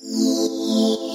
to make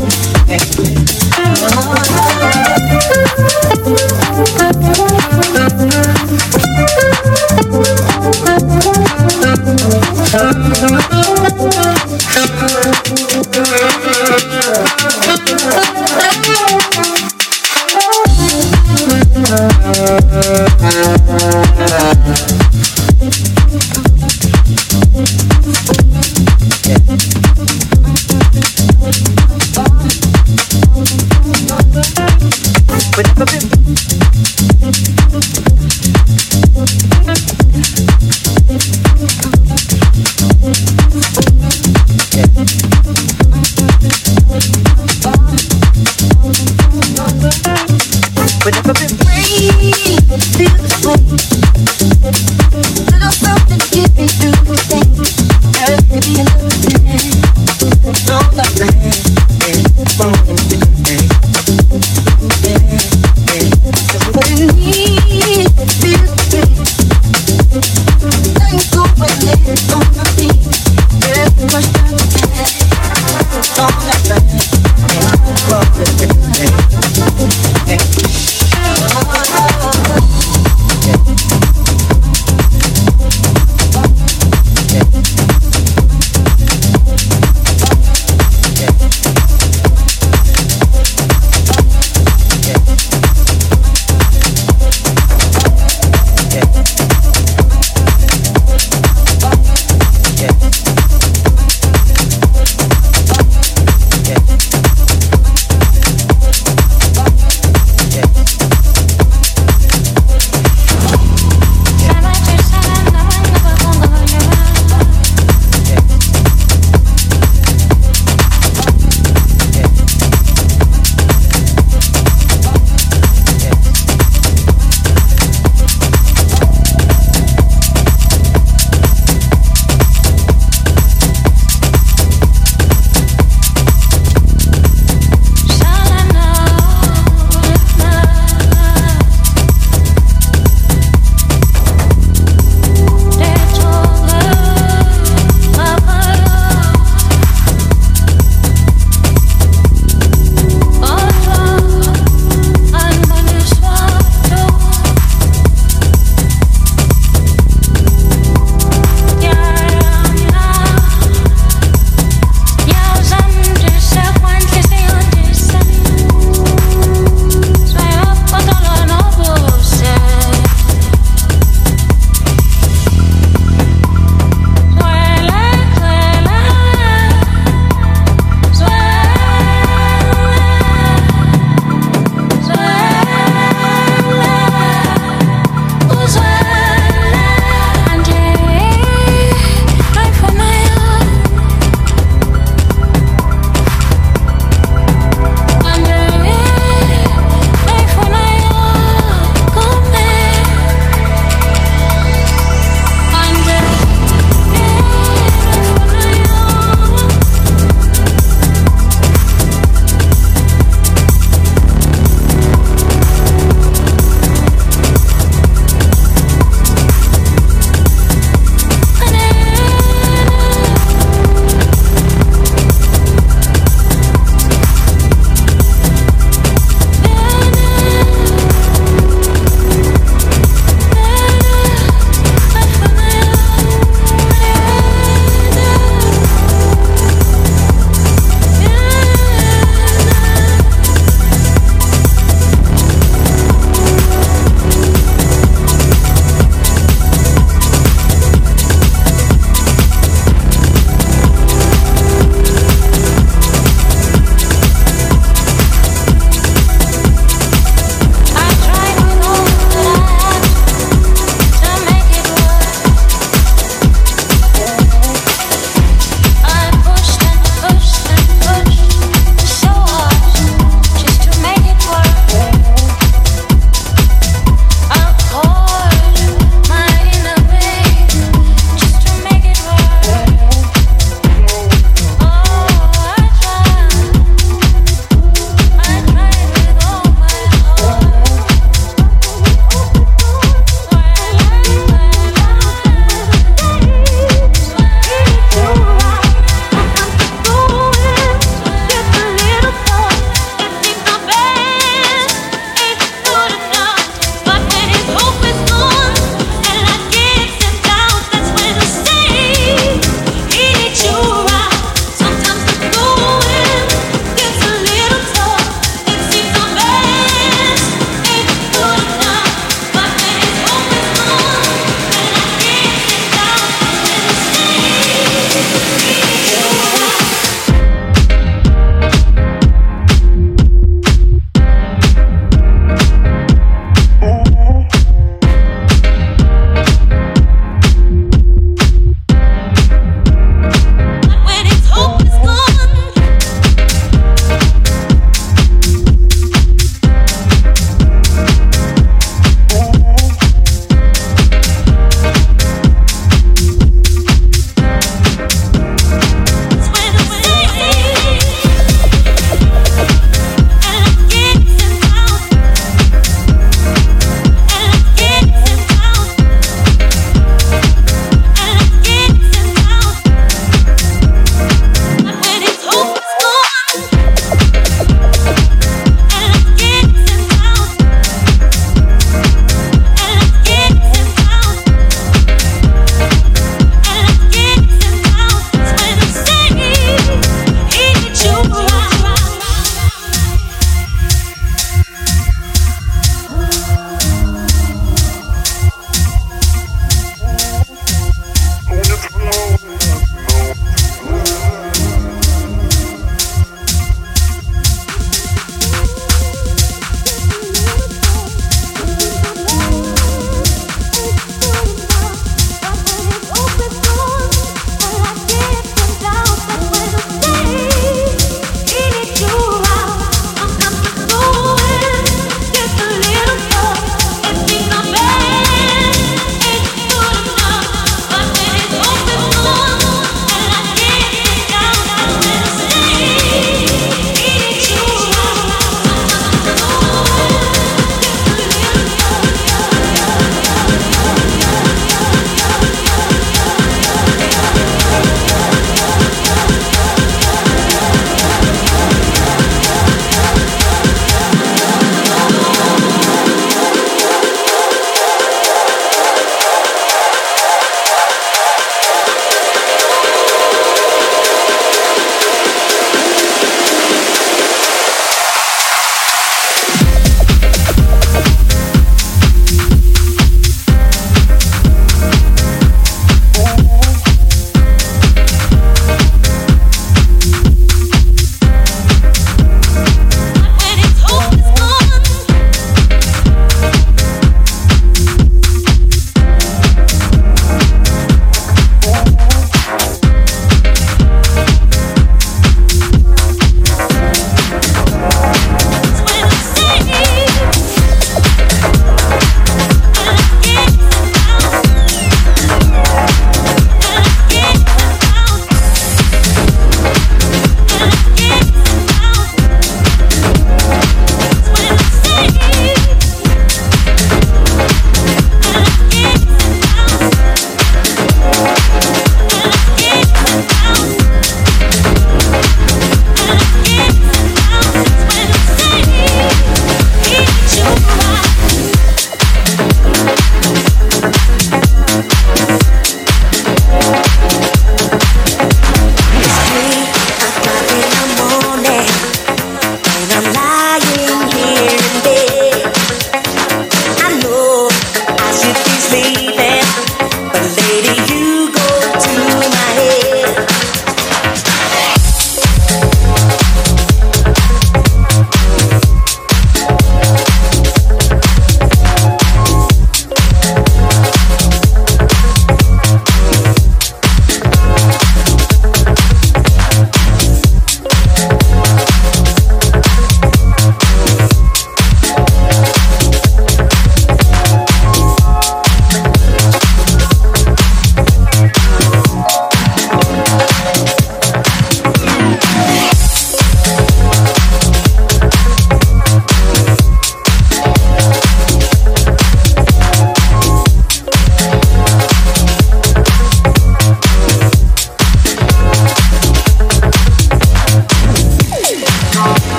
With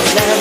love.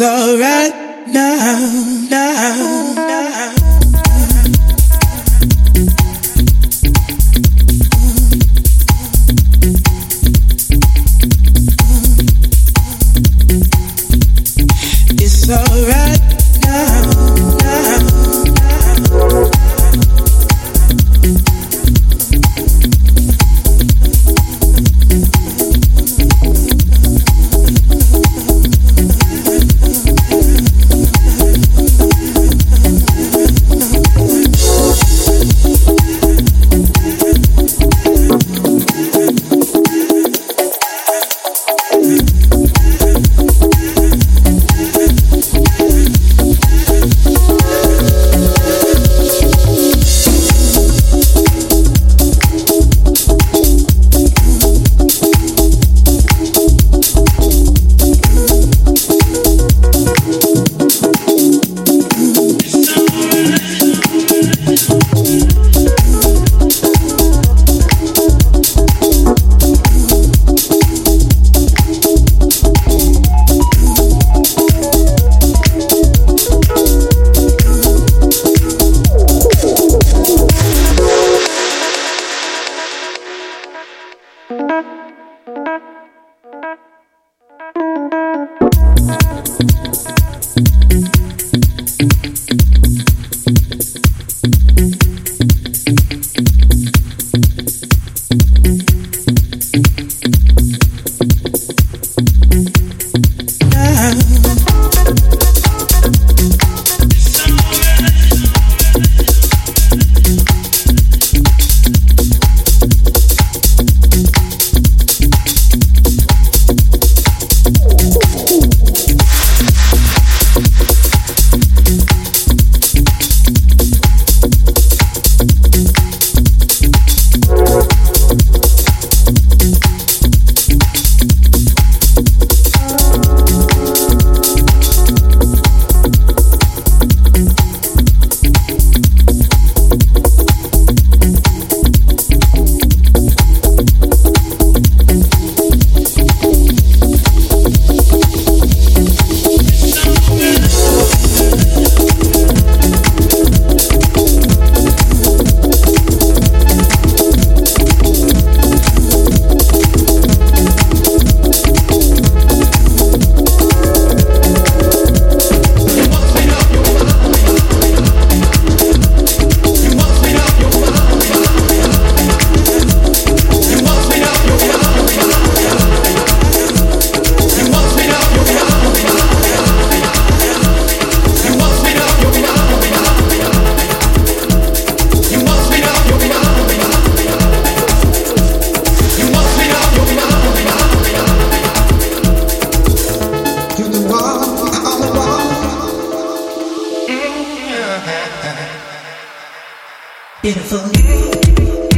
Alright now, now, now. beautiful.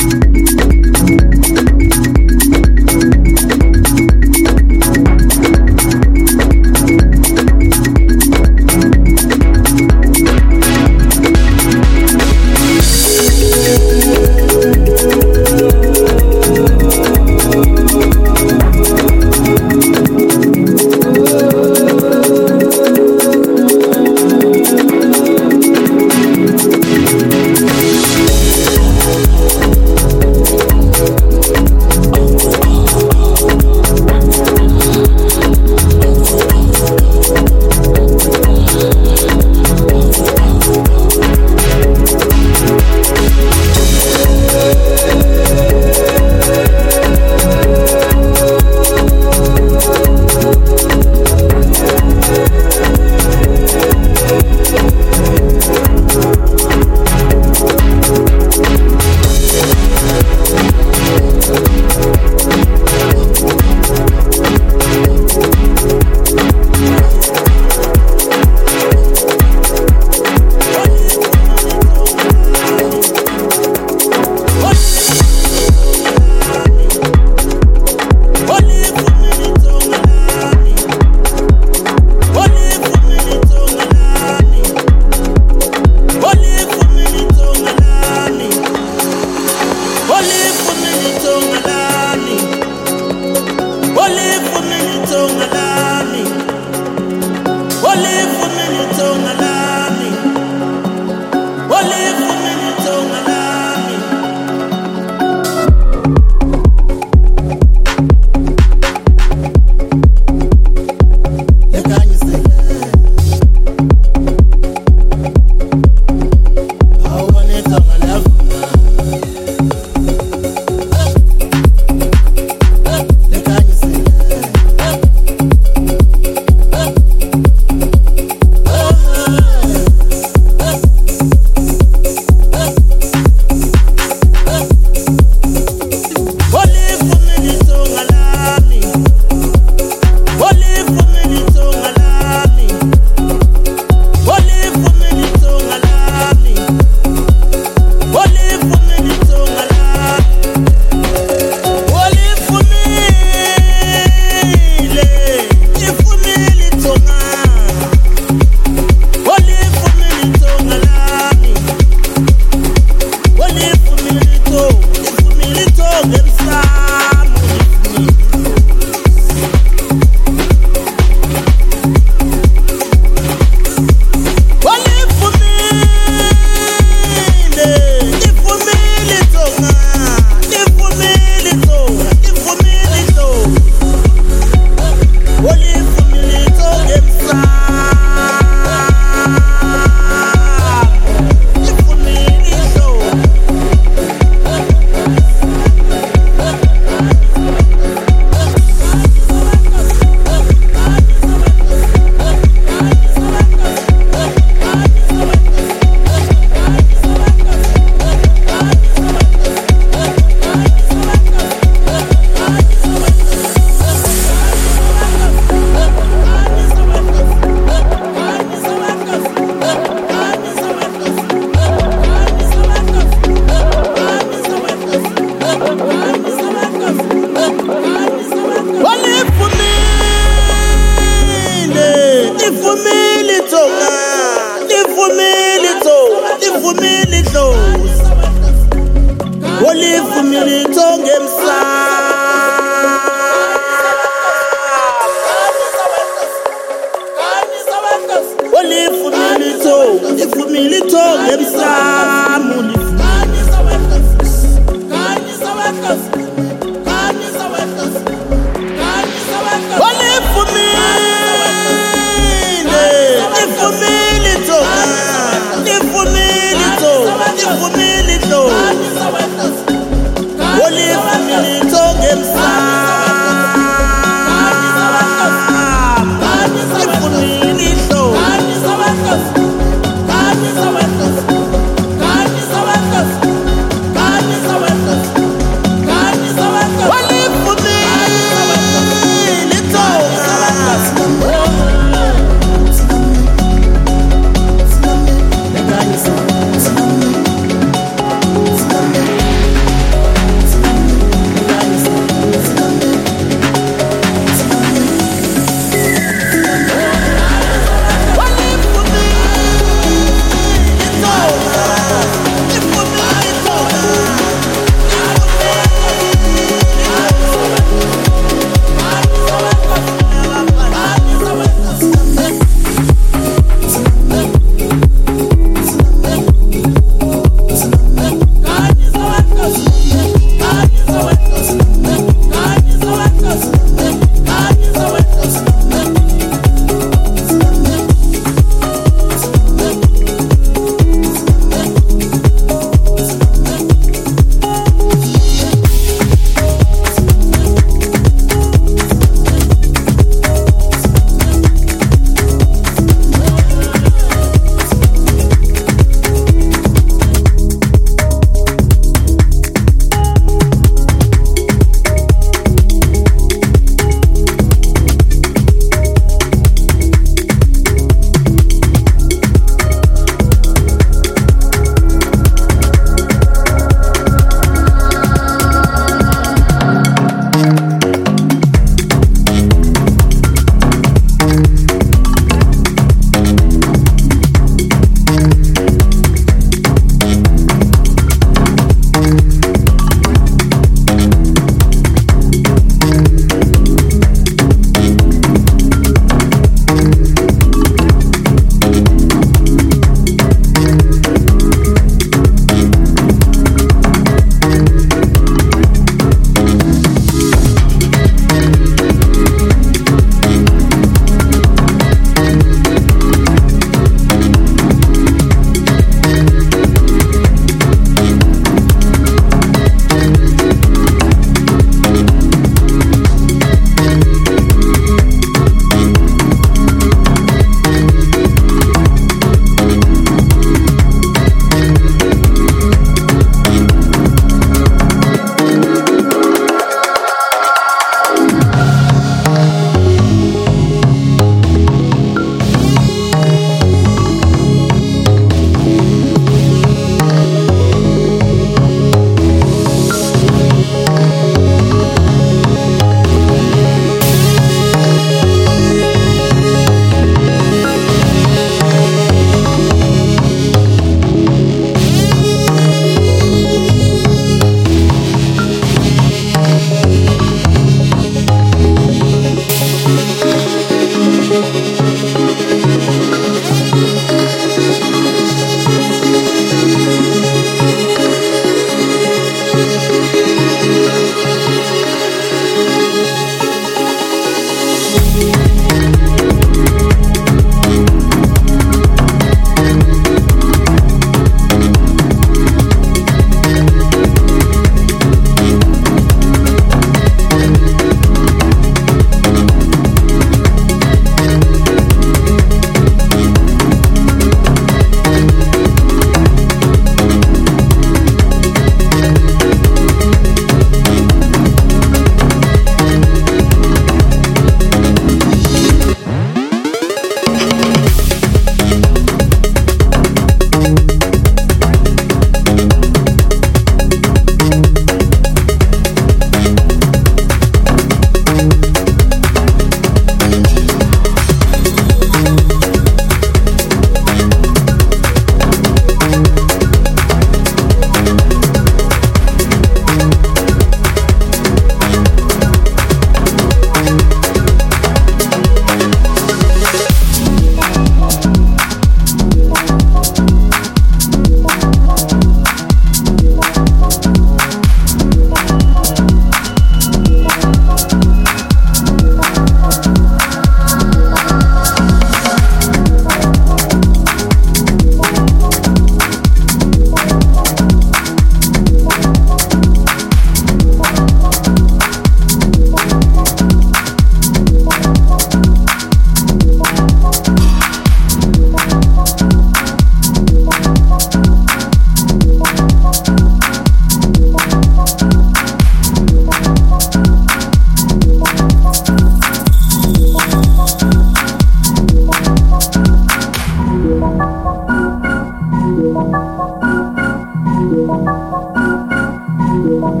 Thank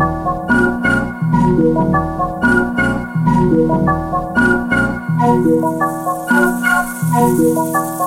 you.